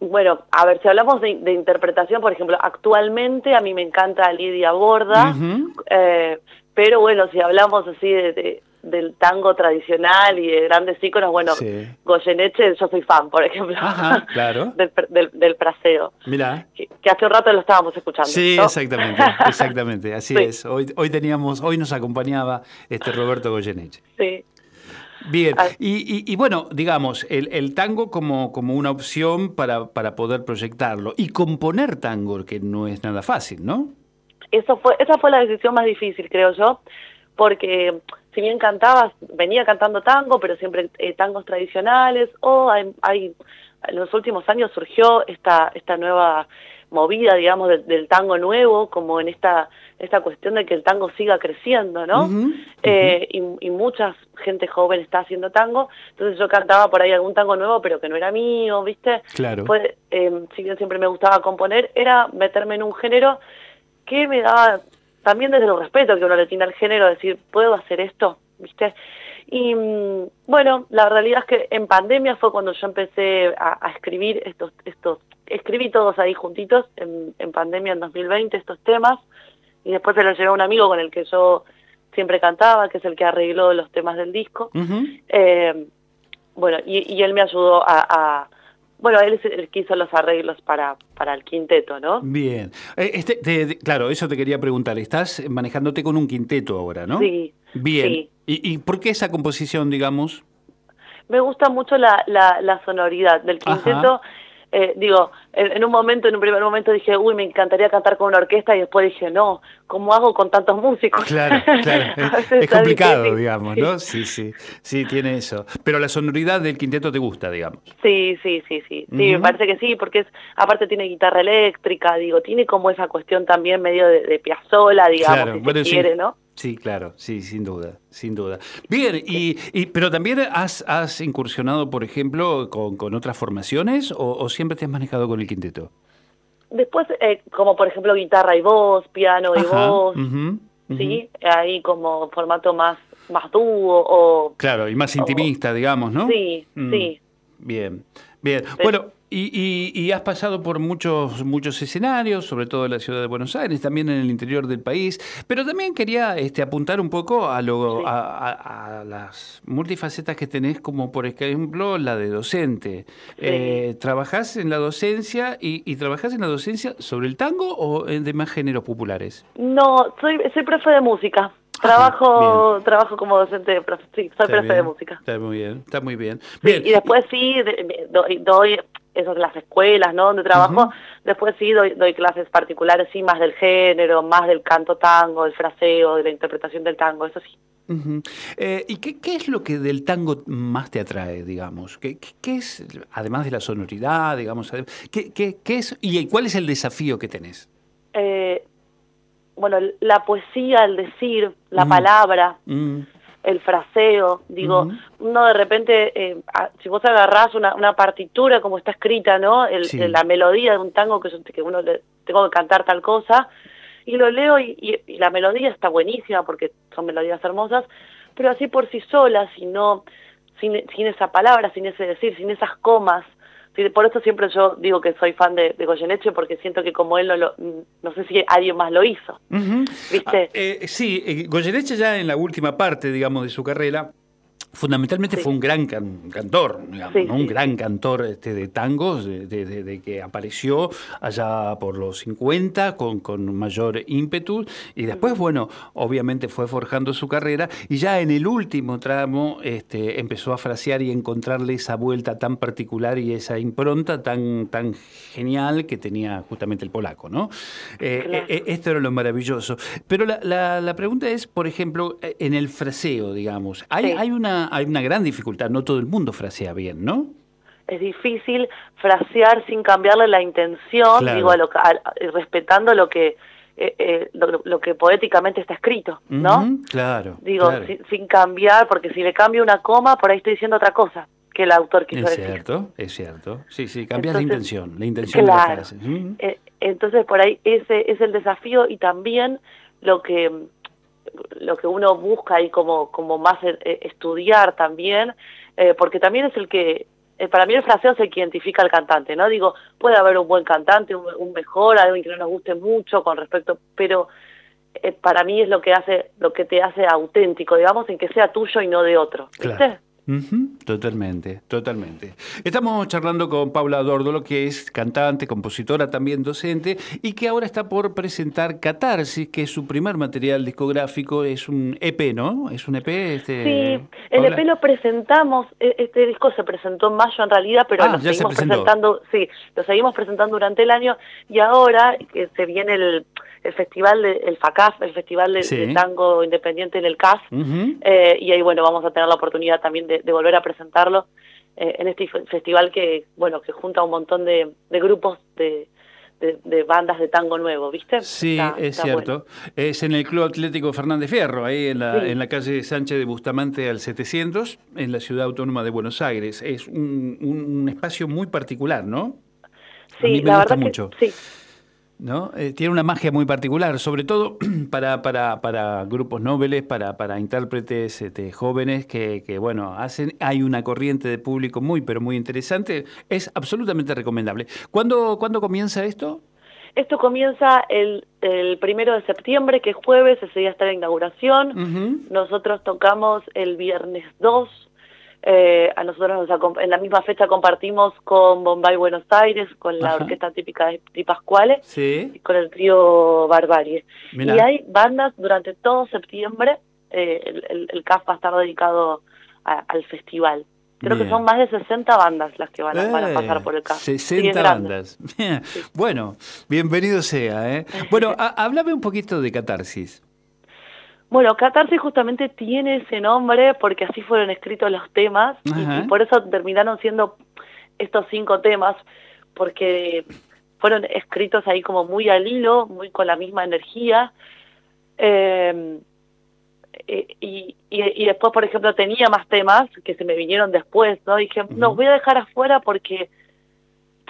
bueno, a ver, si hablamos de, de interpretación, por ejemplo, actualmente a mí me encanta Lidia Borda, eh, pero bueno, si hablamos así de, de- del tango tradicional y de grandes íconos, bueno, Sí. Goyeneche, yo soy fan, por ejemplo, Ajá, claro. del, del, del fraseo, Mirá. que, que hace un rato lo estábamos escuchando. Sí, ¿no? exactamente, exactamente, así Sí. es. Hoy, hoy teníamos, hoy nos acompañaba este Roberto Goyeneche. Sí. Bien, y, y- y bueno, digamos, el, el tango como, como una opción para, para poder proyectarlo y componer tango, que no es nada fácil, ¿no? eso fue esa fue la decisión más difícil creo yo porque si bien cantaba venía cantando tango pero siempre eh, tangos tradicionales o hay, hay- en los últimos años surgió esta esta nueva movida digamos del, del tango nuevo como en esta esta cuestión de que el tango siga creciendo no Eh, y, y mucha gente joven está haciendo tango entonces yo cantaba por ahí algún tango nuevo pero que no era mío viste Claro. fue, eh, si bien siempre me gustaba componer, era meterme en un género que me daba, también desde el respeto que uno le tiene al género, decir, ¿puedo hacer esto? ¿Viste? Y mm, bueno, la realidad es que en pandemia fue cuando yo empecé a, a escribir estos, estos, escribí todos ahí juntitos en, en pandemia en 2020 estos temas y después se los llevé a un amigo con el que yo siempre cantaba, que es el que arregló los temas del disco. Eh, bueno, y, y él me ayudó a, a- bueno, él es el que hizo los arreglos para, para el quinteto, ¿no? Bien. Eh, Este, te- te- claro, eso te quería preguntar. Estás manejándote con un quinteto ahora, ¿no? Sí, Bien. sí. ¿Y, ¿Y por qué esa composición, digamos? Me gusta mucho la, la, la sonoridad del Ajá. Eh, digo, en, en un momento, en un primer momento dije, uy, me encantaría cantar con una orquesta y después dije, no, ¿cómo hago con tantos músicos? Claro, claro. Es, complicado, difícil. digamos, ¿no? Sí, sí. Sí, tiene eso. Pero la sonoridad del quinteto te gusta, digamos. Sí, sí, sí, sí. Sí, me parece que sí, porque es, aparte tiene guitarra eléctrica, digo, tiene como esa cuestión también medio de, de Piazzolla, digamos, Claro, si se sí. quiere, ¿no? Sí, claro, sí, sin duda, sin duda. Bien, y, y- pero también has, has incursionado, por ejemplo, con, con otras formaciones o, o siempre te has manejado con el quinteto? Después, eh, como por ejemplo guitarra y voz, piano y Ajá, voz. ¿sí? Ahí como formato más, más dúo o... Claro, y más intimista, digamos, ¿no? Sí, Mm. sí. Bien, bien. Bueno, y, y- y has pasado por muchos, muchos escenarios, sobre todo en la ciudad de Buenos Aires, también en el interior del país, pero también quería este, apuntar un poco a, lo, a, a- a las multifacetas que tenés, como por ejemplo la de docente. Eh, ¿Trabajás en la docencia y, y trabajás en la docencia sobre el tango o en demás géneros populares? No, soy, soy profe de música. Trabajo trabajo como docente de profe, sí, soy profe de música. Está muy bien, está muy bien. Sí, Bien, y después sí, doy, doy esas las escuelas, ¿no? Donde trabajo, después sí doy, doy clases particulares, sí, más del género, más del canto tango, del fraseo, de la interpretación del tango, eso sí. Eh, ¿Y qué, qué es lo que del tango más te atrae, digamos? ¿Qué, qué- qué es, además de la sonoridad, digamos, ade- qué, qué- qué es y cuál es el desafío que tenés? Eh, bueno, la poesía, el decir, la Mm. palabra, Mm, el fraseo, digo, uno de repente, eh, si vos agarrás una, una partitura como está escrita, ¿no? El- Sí. la melodía de un tango que, yo- que uno le tengo que cantar tal cosa, y lo leo y, y- y la melodía está buenísima porque son melodías hermosas, pero así por sí sola, si no, sin, sin esa palabra, sin ese decir, sin esas comas, por eso siempre yo digo que soy fan de, de Goyeneche porque siento que como él no lo, no sé si alguien más lo hizo. ¿viste? Eh, sí, eh, Goyeneche ya en la última parte, digamos, de su carrera, Fundamentalmente fue un gran can- cantor, digamos, Sí, ¿no? un gran cantor este, de tangos, de, de- que apareció allá por los 50 con, con mayor ímpetu y después, bueno, obviamente fue forjando su carrera y ya en el último tramo este, empezó a frasear y encontrarle esa vuelta tan particular y esa impronta tan, tan genial que tenía justamente el polaco, ¿no? Eh, Claro. eh, esto era lo maravilloso. Pero la, la- la pregunta es, por ejemplo, eh, en el fraseo, digamos, hay, Sí. hay, una, hay una gran dificultad, no todo el mundo frasea bien, ¿no? es difícil frasear sin cambiarle la intención, Claro. digo, a lo, a- respetando lo que eh, eh, lo, lo que poéticamente está escrito, ¿no? Claro. Digo, claro. sin, sin cambiar, porque si le cambio una coma, por ahí estoy diciendo otra cosa que el autor quiso Es decir. cierto, es cierto. Sí, sí, cambias la intención, la intención de la frase. Eh, entonces por ahí ese es el desafío y también lo que lo que uno busca ahí como como más eh, estudiar también eh, porque también es el que eh, para mí el fraseo que identifica al cantante no digo puede haber un buen cantante un, mejor alguien que no nos guste mucho con respecto pero eh, para mí es lo que hace lo que te hace auténtico digamos en que sea tuyo y no de otro ¿viste? Ujú, Totalmente, totalmente. Estamos charlando con Paula Dórdolo, que es cantante, compositora, también docente, y que ahora está por presentar Catarsis, que es su primer material discográfico, es un EP, ¿no? Es un EP, este, Sí, el Paula? EP lo presentamos, e- este disco se presentó en mayo en realidad, pero Ah, lo seguimos presentando, sí, lo seguimos presentando durante el año y ahora que se viene el, el festival, de, el FACAF, el Festival de, Sí. de Tango Independiente en el CAF, eh, y ahí bueno, vamos a tener la oportunidad también de, de volver a presentarlo eh, en este fe- festival que, bueno, que junta un montón de, de grupos de, de, de bandas de tango nuevo, ¿viste? Sí, Está- es está bueno. cierto. Es en el Club Atlético Fernández Fierro, ahí en la, Sí. en la calle Sánchez de Bustamante al 700, en la ciudad autónoma de Buenos Aires. Es un, un- un espacio muy particular, ¿no? Sí, a mí me la gusta verdad mucho. que sí. ¿No? Eh, tiene una magia muy particular, sobre todo para, para, para grupos nobles, para, para intérpretes este, jóvenes que, que, bueno, hacen, hay una corriente de público muy, pero muy interesante, es absolutamente recomendable. ¿Cuándo, ¿cuándo comienza esto? Esto comienza el, el primero de septiembre, que es jueves, ese día está la inauguración. Nosotros tocamos el viernes 2. Eh, a nosotros nos en la misma fecha compartimos con Bombay Buenos Aires, con la Ajá. orquesta típica de Di Pascuale Sí. y con el trío Barbarie. Mirá. Y hay bandas durante todo septiembre, eh, el, el, el CAF va a estar dedicado a- al festival. Creo Bien. que son más de 60 bandas las que van a, van a Eh, pasar por el CAF. Sí, es 60 grande. bandas. Bueno, bienvenido sea. ¿eh? Bueno, háblame un poquito de Catarsis. Bueno, Catarsis justamente tiene ese nombre porque así fueron escritos los temas y- por eso terminaron siendo estos cinco temas porque fueron escritos ahí como muy al hilo, muy con la misma energía. Eh, eh, y, y, y después, por ejemplo, tenía más temas que se me vinieron después, ¿no? dije, no, voy a dejar afuera porque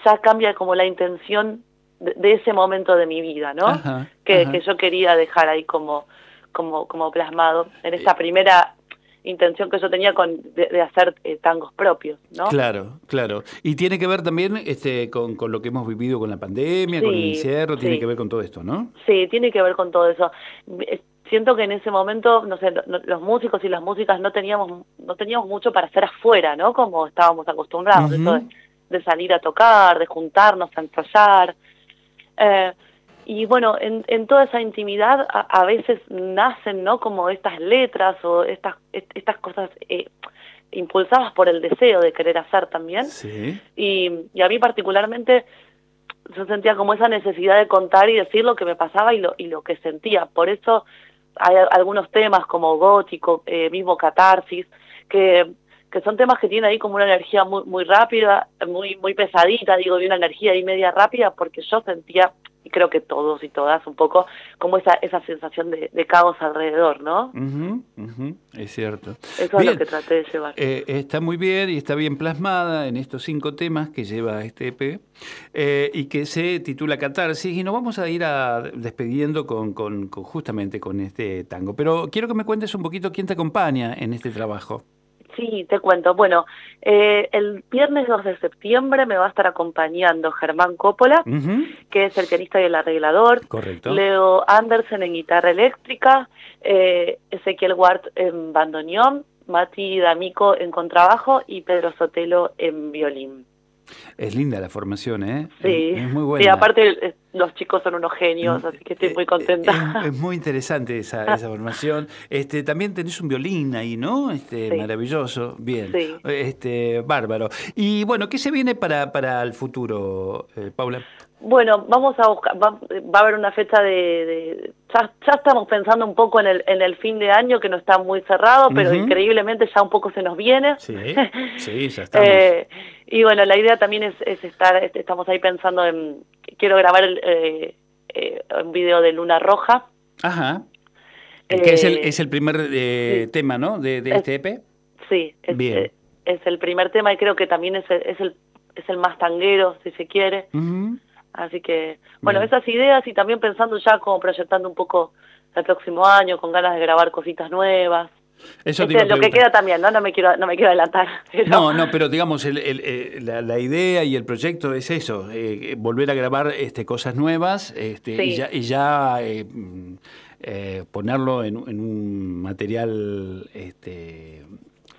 ya cambia como la intención de, de ese momento de mi vida, ¿no? Ajá, que, ajá. que yo quería dejar ahí como, como, como plasmado en Eh. esta primera intención que yo tenía con de, de hacer eh, tangos propios, ¿no? Claro, claro. Y tiene que ver también este, con, con lo que hemos vivido con la pandemia, con el encierro, tiene sí. que ver con todo esto, ¿no? Sí, tiene que ver con todo eso. Eh, Siento que en ese momento, no sé, no- los músicos y las músicas no teníamos no teníamos mucho para hacer afuera, ¿no? Como estábamos acostumbrados, eso de, de salir a tocar, de juntarnos a ensayar. Eh, y bueno, en, en toda esa intimidad a, a veces nacen, ¿no? Como estas letras o estas est- estas cosas eh, impulsadas por el deseo de querer hacer también. Sí. Y, y a mí particularmente yo sentía como esa necesidad de contar y decir lo que me pasaba y lo, y lo que sentía. Por eso hay algunos temas como gótico, eh, mismo catarsis, que, que son temas que tienen ahí como una energía muy, muy rápida, muy, muy pesadita, digo, y una energía ahí media rápida, porque yo sentía, y creo que todos y todas un poco, como esa, esa sensación de, de caos alrededor, ¿no? Ujú, ujú, Es cierto. Eso es lo que traté de llevar. Eh, está muy bien y está bien plasmada en estos cinco temas que lleva este EP eh, y que se titula Catarsis y nos vamos a ir a despidiendo con, con- con- justamente con este tango. Pero quiero que me cuentes un poquito quién te acompaña en este trabajo. Sí, te cuento. Bueno, eh, el viernes 2 de septiembre me va a estar acompañando Germán Coppola, que es el pianista y el arreglador, Correcto. Leo Andersen en guitarra eléctrica, eh, Ezequiel Ward en bandoneón Mati D'Amico en contrabajo y Pedro Sotelo en violín. Es linda la formación, ¿eh? Sí, Es, es muy buena. sí aparte eh, los chicos son unos genios, así que estoy muy contenta. Es, es muy interesante esa, esa formación. Este, también tenés un violín ahí, ¿no? Este, Sí. Maravilloso, bien. Sí. Este, bárbaro. Y bueno, ¿qué se viene para, para el futuro, eh, Paula? Bueno, vamos a buscar, va, va a haber una fecha de, de- ya, ya estamos pensando un poco en el, en el fin de año que no está muy cerrado, pero increíblemente ya un poco se nos viene. Sí, sí, ya estamos. Eh, y bueno, la idea también es, es estar, este, estamos ahí pensando en, quiero grabar el, eh, eh, un video de Luna Roja. Ajá. que es el, Eh, es el primer eh, tema, ¿no? De, de Es- este EP. Sí, es, Bien. eh, es el primer tema y creo que también es el, es el, es el más tanguero, si se quiere. Ujú. Así que, bueno, Bien. esas ideas y también pensando ya como proyectando un poco el próximo año, con ganas de grabar cositas nuevas. Eso te Este, lo que queda también, ¿no? No me quiero, no me quiero adelantar. pero- No, no, pero digamos, el- el- eh, la, la idea y el proyecto es eso, eh, volver a grabar este, cosas nuevas este, y ya, y ya eh, eh, ponerlo en, en un material, este,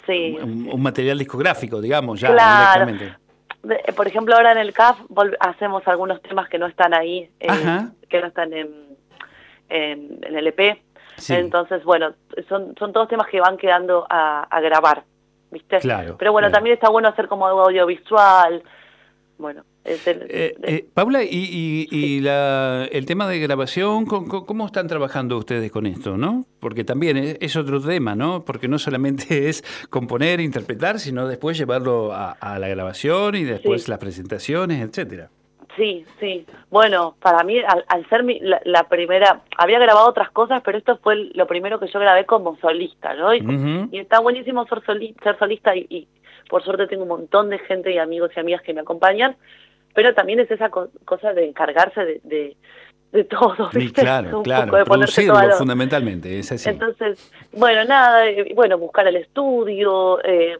sí. un, un material discográfico, digamos, ya Claro. directamente. De- por ejemplo, ahora en el CAF hacemos algunos temas que no están ahí, eh, que no están en, en, en el EP. Sí. Entonces, bueno, son, son todos temas que van quedando a, a grabar, ¿viste? Claro, Pero bueno, claro. también está bueno hacer como algo audiovisual. Bueno, es el- Eh, eh, Paula, y, y- y la- el tema de grabación, ¿cómo, cómo- están trabajando ustedes con esto, no? Porque también es, es otro tema, ¿no? Porque no solamente es componer, interpretar, sino después llevarlo a, a la grabación y después Sí. las presentaciones, etcétera. Sí, sí. Bueno, para mí, al, al ser mi, la, la primera, había grabado otras cosas, pero esto fue el- lo primero que yo grabé como solista, ¿no? Y, está buenísimo ser, soli- ser solista y, y por suerte tengo un montón de gente y amigos y amigas que me acompañan, pero también es esa co- cosa de encargarse de, de, de todo, Y claro, Un claro, poco de producirlo todo fundamentalmente, es así. Entonces, bueno, nada, eh, bueno, buscar el estudio, eh,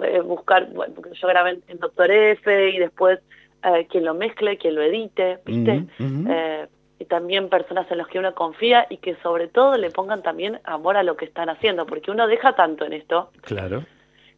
eh, buscar, bueno, porque yo grabé en, Doctor F y después eh, quien lo mezcle, quien lo edite, ¿viste? Eh, y también personas en las que uno confía y que sobre todo le pongan también amor a lo que están haciendo, porque uno deja tanto en esto Claro.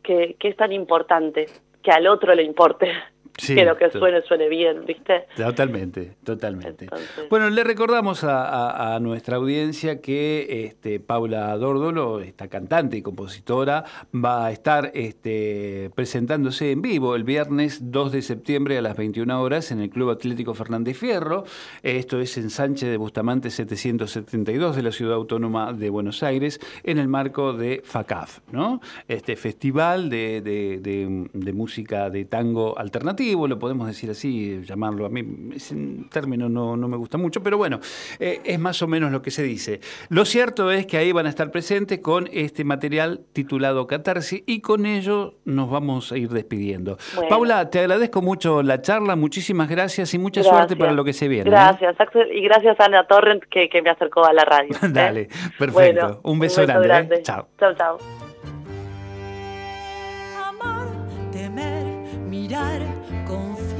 que, que es tan importante que al otro le importe Sí, que lo que suene suene bien, ¿viste? Totalmente, totalmente. Bueno, le recordamos a, a- a nuestra audiencia que este, Paula Dórdolo, esta cantante y compositora, va a estar este, presentándose en vivo el viernes 2 de septiembre a las 21 horas en el Club Atlético Fernández Fierro. Esto es en Sánchez de Bustamante 772 de la Ciudad Autónoma de Buenos Aires, en el marco de FACAF, ¿no? Este festival de, de- de- de música de tango alternativo, lo podemos decir así, llamarlo. A mí ese término no, no me gusta mucho, pero bueno, eh, es más o menos lo que se dice. Lo cierto es que ahí van a estar presentes con este material titulado Catarsis y con ello nos vamos a ir despidiendo. Bueno. Paula, te agradezco mucho la charla, muchísimas gracias y mucha Gracias. suerte para lo que se viene. ¿eh? Gracias, Axel, y gracias a Ana Torrent que, que me acercó a la radio. ¿eh? Dale, perfecto. Bueno, un beso grande. ¿eh? Chao. Chao, chao. temer, mirar,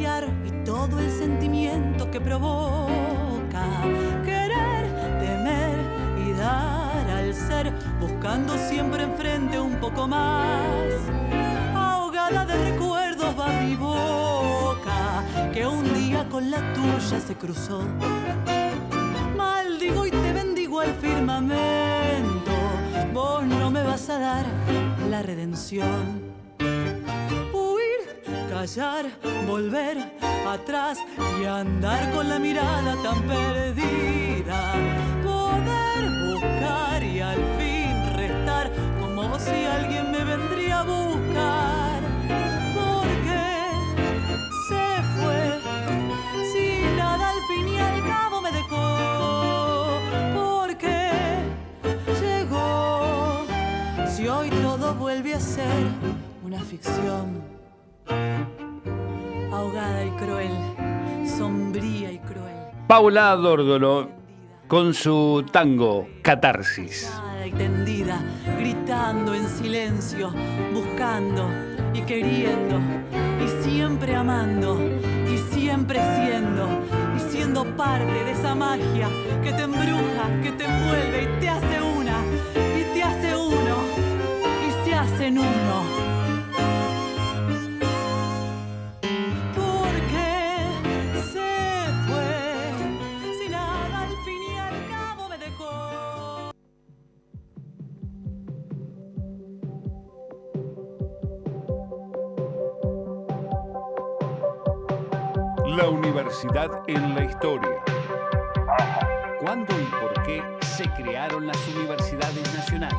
y todo el sentimiento que provoca. Querer, temer y dar al ser, buscando siempre enfrente un poco más. Ahogada de recuerdos va mi boca, que un día con la tuya se cruzó. Maldigo y te bendigo al firmamento, vos no me vas a dar la redención callar, volver atrás y andar con la mirada tan perdida. Poder buscar y al fin restar como si alguien me vendría a buscar. Porque se fue, si nada al fin y al cabo me dejó. Porque llegó, si hoy todo vuelve a ser una ficción ahogada y cruel, sombría y cruel. Paula Dórdolo con su tango Catarsis. y tendida, gritando en silencio, buscando y queriendo, y siempre amando, y siempre siendo, y siendo parte de esa magia que te embruja, que te envuelve y te hace una, y te hace uno, y se hace en uno. La universidad en la historia. ¿Cuándo y por qué se crearon las universidades nacionales?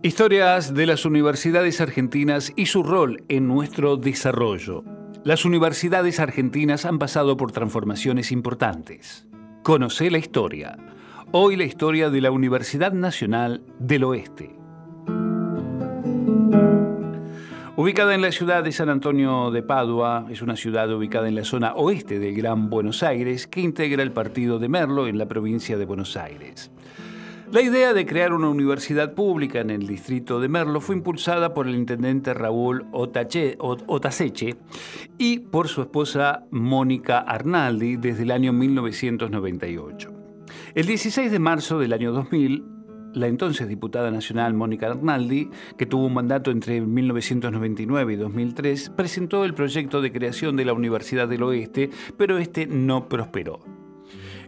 Historias de las universidades argentinas y su rol en nuestro desarrollo. Las universidades argentinas han pasado por transformaciones importantes. Conoce la historia. Hoy la historia de la Universidad Nacional del Oeste. Ubicada en la ciudad de San Antonio de Padua, es una ciudad ubicada en la zona oeste del Gran Buenos Aires que integra el partido de Merlo en la provincia de Buenos Aires. La idea de crear una universidad pública en el distrito de Merlo fue impulsada por el intendente Raúl Otache- Ot- Otaseche y por su esposa Mónica Arnaldi desde el año 1998. El 16 de marzo del año 2000, la entonces diputada nacional Mónica Arnaldi, que tuvo un mandato entre 1999 y 2003, presentó el proyecto de creación de la Universidad del Oeste, pero este no prosperó.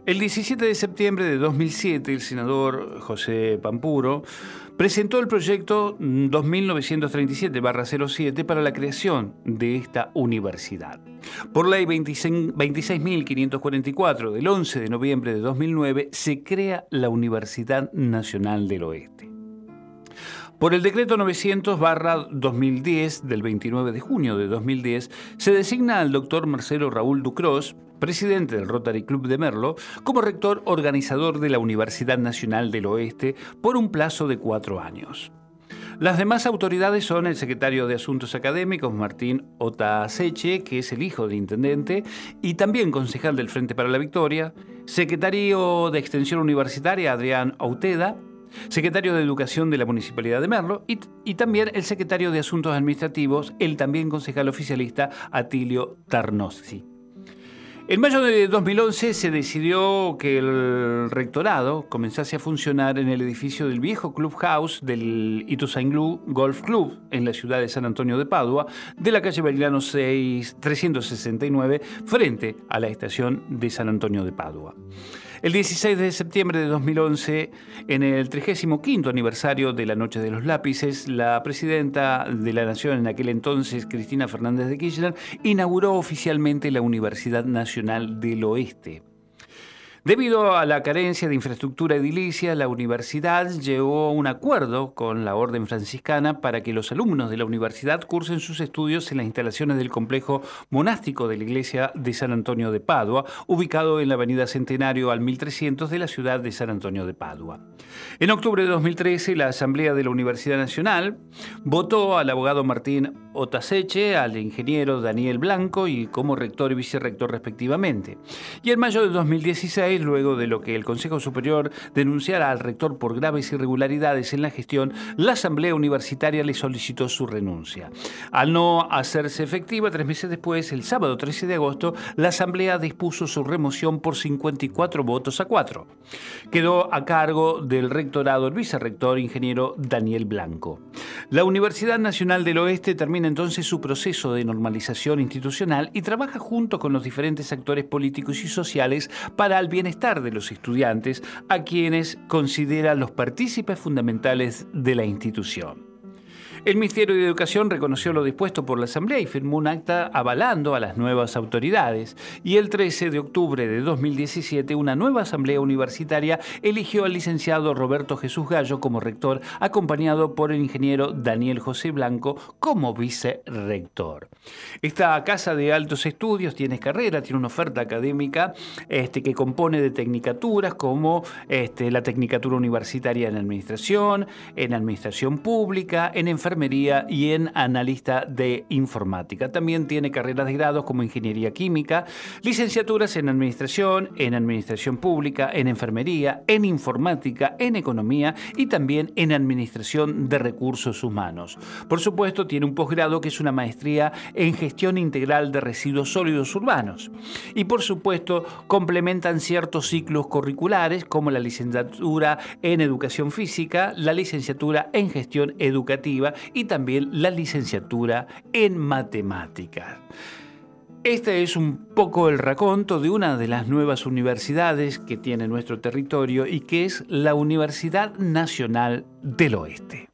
El 17 de septiembre de 2007, el senador José Pampuro presentó el proyecto 2937-07 para la creación de esta universidad. Por ley 25 26.544 del 11 de noviembre de 2009 se crea la Universidad Nacional del Oeste. Por el decreto 900-2010 del 29 de junio de 2010 se designa al doctor Marcelo Raúl Ducros, presidente del Rotary Club de Merlo, como rector organizador de la Universidad Nacional del Oeste por un plazo de cuatro años. Las demás autoridades son el secretario de Asuntos Académicos, Martín Otaseche, que es el hijo del intendente, y también concejal del Frente para la Victoria, secretario de Extensión Universitaria, Adrián Auteda, secretario de Educación de la Municipalidad de Merlo y, y también el secretario de Asuntos Administrativos, el también concejal oficialista Atilio Tarnossi. En mayo de 2011 se decidió que el rectorado comenzase a funcionar en el edificio del viejo clubhouse del Ituzaingó Golf Club en la ciudad de San Antonio de Padua, de la calle Belgrano 6, 369, frente a la estación de San Antonio de Padua. El 16 de septiembre de 2011, en el 35 aniversario de la Noche de los Lápices, la presidenta de la Nación en aquel entonces, Cristina Fernández de Kirchner, inauguró oficialmente la Universidad Nacional del Oeste. Debido a la carencia de infraestructura edilicia, la universidad llegó a un acuerdo con la Orden Franciscana para que los alumnos de la universidad cursen sus estudios en las instalaciones del complejo monástico de la iglesia de San Antonio de Padua, ubicado en la avenida Centenario al 1300 de la ciudad de San Antonio de Padua. En octubre de 2013, la Asamblea de la Universidad Nacional votó al abogado Martín Otaseche, al ingeniero Daniel Blanco y como rector y vicerrector respectivamente. Y en mayo de 2016, luego de lo que el Consejo Superior denunciara al rector por graves irregularidades en la gestión, la Asamblea Universitaria le solicitó su renuncia. Al no hacerse efectiva, tres meses después, el sábado 13 de agosto, la Asamblea dispuso su remoción por 54 votos a 4. Quedó a cargo del rectorado el vicerrector ingeniero Daniel Blanco. La Universidad Nacional del Oeste termina entonces su proceso de normalización institucional y trabaja junto con los diferentes actores políticos y sociales para el bienestar de los estudiantes, a quienes considera los partícipes fundamentales de la institución. El Ministerio de Educación reconoció lo dispuesto por la Asamblea y firmó un acta avalando a las nuevas autoridades. Y el 13 de octubre de 2017, una nueva Asamblea Universitaria eligió al licenciado Roberto Jesús Gallo como rector, acompañado por el ingeniero Daniel José Blanco como vicerrector. Esta casa de altos estudios tiene carrera, tiene una oferta académica este, que compone de tecnicaturas como este, la Tecnicatura Universitaria en Administración, en Administración Pública, en Enfermería, y en analista de informática. También tiene carreras de grados como ingeniería química, licenciaturas en administración, en administración pública, en enfermería, en informática, en economía y también en administración de recursos humanos. Por supuesto, tiene un posgrado que es una maestría en gestión integral de residuos sólidos urbanos. Y por supuesto, complementan ciertos ciclos curriculares como la licenciatura en educación física, la licenciatura en gestión educativa y también la licenciatura en matemáticas. Este es un poco el raconto de una de las nuevas universidades que tiene nuestro territorio y que es la Universidad Nacional del Oeste.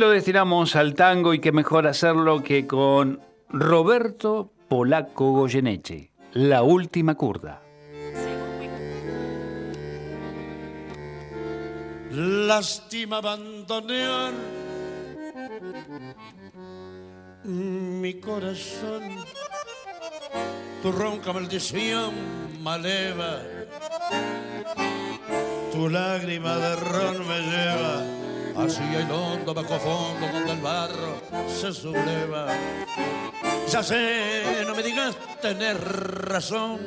Lo destinamos al tango y qué mejor hacerlo que con Roberto Polaco Goyeneche, La Última Curda. Lástima abandonar mi corazón. Tu ronca maldición maleva, tu lágrima de ron me lleva hacia el hondo bajo fondo donde el barro se subleva. Ya sé, no me digas tener razón.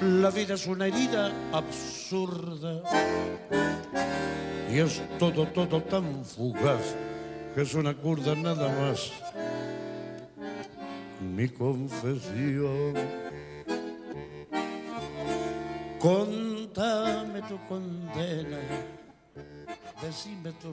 La vida es una herida absurda y es todo, todo tan fugaz que es una curda nada más. Mi confesión. Contame tu condena.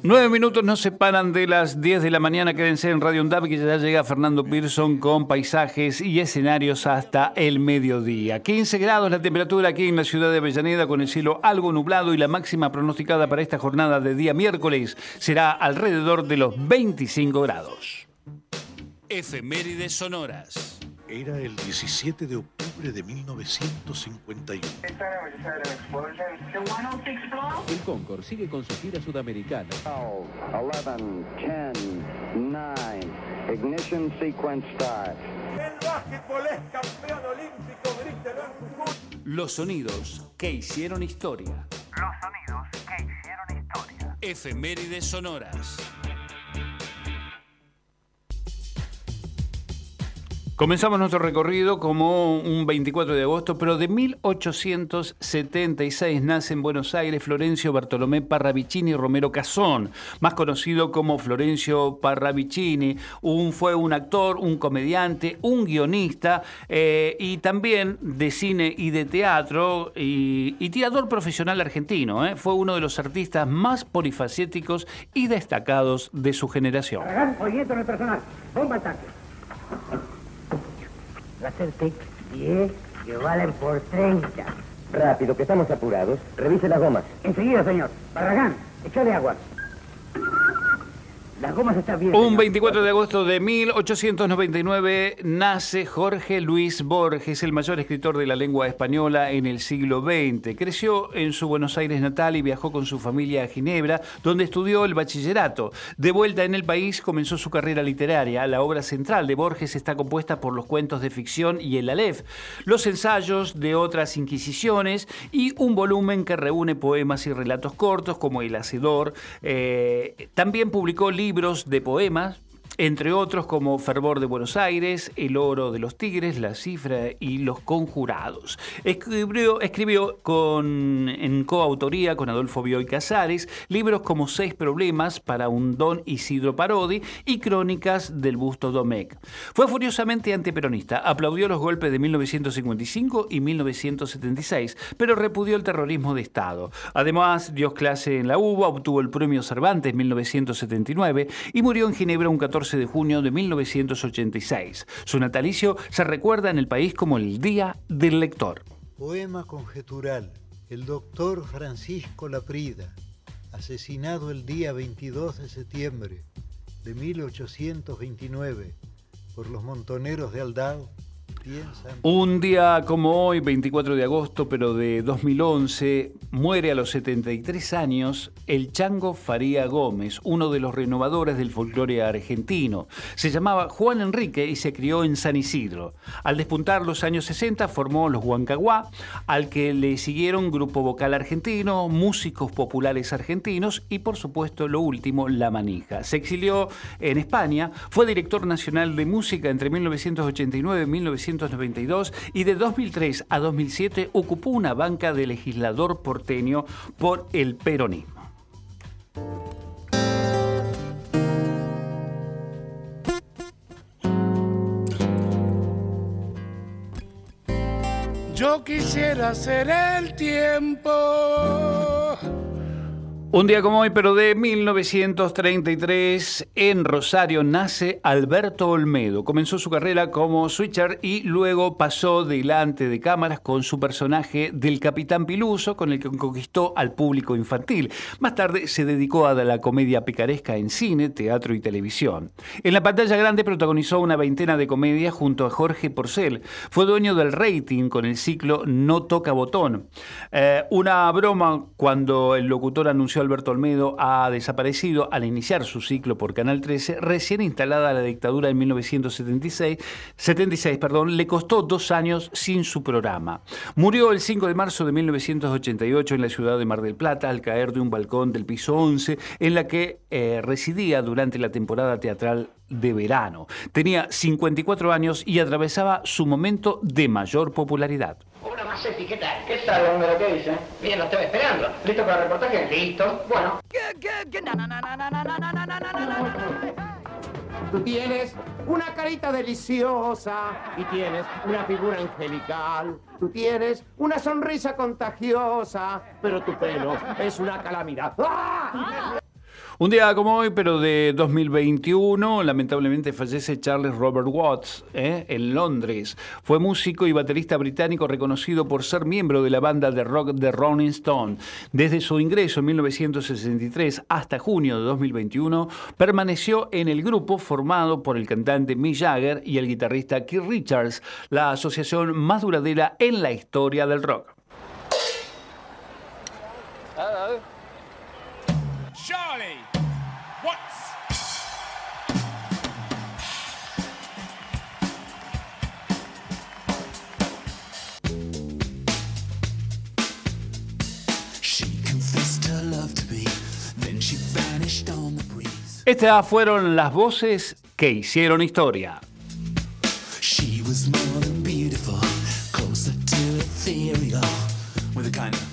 Nueve minutos nos separan de las 10 de la mañana. Quédense en Radio Undab que ya llega Fernando Pearson con paisajes y escenarios hasta el mediodía. 15 grados la temperatura aquí en la ciudad de Avellaneda con el cielo algo nublado y la máxima pronosticada para esta jornada de día miércoles será alrededor de los 25 grados. Efemérides sonoras. Era el 17 de octubre de 1951. El Concord sigue con su gira sudamericana. 11, 10, 9, ignition sequence start. El básquetbol es campeón olímpico, grítelo en. Los sonidos que hicieron historia. Los sonidos que hicieron historia. Efemérides sonoras. Comenzamos nuestro recorrido como un 24 de agosto, pero de 1876 nace en Buenos Aires Florencio Bartolomé Parravicini Romero Casón, más conocido como Florencio Parravicini. Un, fue un actor, un comediante, un guionista eh, y también de cine y de teatro y, y tirador profesional argentino. eh. Fue uno de los artistas más polifacéticos y destacados de su generación. Movimiento en el personal. Bomba a ser tic 10 que valen por 30. Rápido, que estamos apurados. Revise las gomas. Enseguida, señor. Barragán, échale agua. Las gomas están bien. Un señor. 24 de agosto de 1899 nace Jorge Luis Borges, el mayor escritor de la lengua española en el siglo XX. Creció en su Buenos Aires natal y viajó con su familia a Ginebra, donde estudió el bachillerato. De vuelta en el país comenzó su carrera literaria. La obra central de Borges está compuesta por los cuentos de ficción y el Aleph, los ensayos de otras inquisiciones y un volumen que reúne poemas y relatos cortos como El Hacedor. Eh, también publicó libros de poemas, entre otros como Fervor de Buenos Aires, El Oro de los Tigres, La Cifra y Los Conjurados. Escribió, escribió con, en coautoría con Adolfo Bioy Casares libros como Seis Problemas para un Don Isidro Parodi y Crónicas del Busto Domecq. Fue furiosamente antiperonista, aplaudió los golpes de 1955 y 1976, pero repudió el terrorismo de Estado. Además, dio clase en la UBA, obtuvo el premio Cervantes en 1979 y murió en Ginebra un 14 de junio de 1986. Su natalicio se recuerda en el país como el Día del Lector. Poema conjetural. El doctor Francisco Laprida, asesinado el día 22 de septiembre de 1829 por los montoneros de Aldao, Un día como hoy, 24 de agosto, pero de 2011, muere a los 73 años el Chango Faría Gómez, uno de los renovadores del folclore argentino. Se llamaba Juan Enrique y se crió en San Isidro. Al despuntar los años 60 formó los Huancaguá, al que le siguieron grupo vocal argentino, músicos populares argentinos y por supuesto lo último, La Manija. Se exilió en España, fue director nacional de música entre 1989 y 1992 y de 2003 a 2007 ocupó una banca de legislador porteño por el peronismo. Yo quisiera ser el tiempo un día como hoy, pero de 1933, en Rosario nace Alberto Olmedo. Comenzó su carrera como switcher y luego pasó delante de cámaras con su personaje del Capitán Piluso, con el que conquistó al público infantil. Más tarde se dedicó a la comedia picaresca en cine, teatro y televisión. En la pantalla grande protagonizó una veintena de comedias junto a Jorge Porcel. Fue dueño del rating con el ciclo No Toca Botón. Eh, una broma cuando el locutor anunció Alberto Olmedo ha desaparecido al iniciar su ciclo por Canal 13, recién instalada la dictadura en 1976, 76, perdón, le costó dos años sin su programa. Murió el 5 de marzo de 1988 en la ciudad de Mar del Plata al caer de un balcón del piso 11 en la que eh, residía durante la temporada teatral de verano. Tenía 54 años y atravesaba su momento de mayor popularidad. Una más etiqueta. ¿Qué tal, hombre? ¿Qué dice? Bien, lo estoy esperando. ¿Listo para el reportaje? Listo. Bueno. Tú tienes una carita deliciosa y tienes una figura angelical. Tú tienes una sonrisa contagiosa, pero tu pelo es una calamidad. ¡Ah! Un día como hoy, pero de 2021, lamentablemente fallece Charles Robert Watts ¿eh? en Londres. Fue músico y baterista británico reconocido por ser miembro de la banda de rock The Rolling Stone. Desde su ingreso en 1963 hasta junio de 2021, permaneció en el grupo formado por el cantante Mick Jagger y el guitarrista Keith Richards, la asociación más duradera en la historia del rock. Estas fueron las voces que hicieron historia. She was more than beautiful, closer to ethereal, with a kind of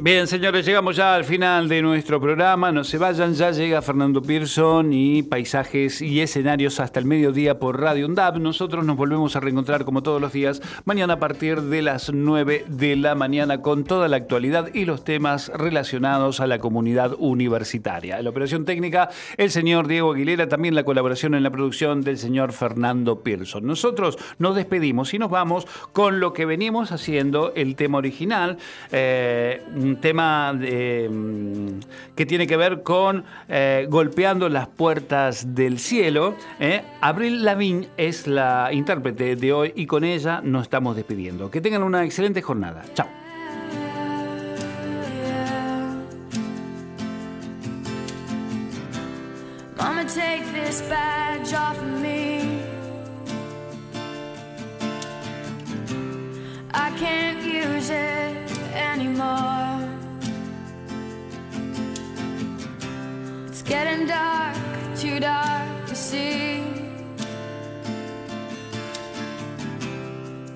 Bien, señores, llegamos ya al final de nuestro programa. No se vayan, ya llega Fernando Pearson y paisajes y escenarios hasta el mediodía por Radio UNDAP. Nosotros nos volvemos a reencontrar como todos los días mañana a partir de las 9 de la mañana con toda la actualidad y los temas relacionados a la comunidad universitaria. La operación técnica, el señor Diego Aguilera, también la colaboración en la producción del señor Fernando Pearson. Nosotros nos despedimos y nos vamos con lo que venimos haciendo, el tema original, eh, un tema mm, que tiene que ver con eh, golpeando las puertas del cielo. Eh. Abril Lavigne es la intérprete de hoy y con ella nos estamos despidiendo. Que tengan una excelente jornada. Chao. take this badge off me. I can't use it anymore. It's getting dark, too dark to see.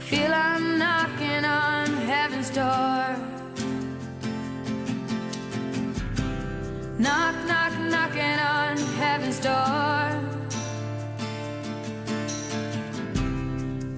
Feel I'm knocking on heaven's door. Knock, knock, knocking on heaven's door.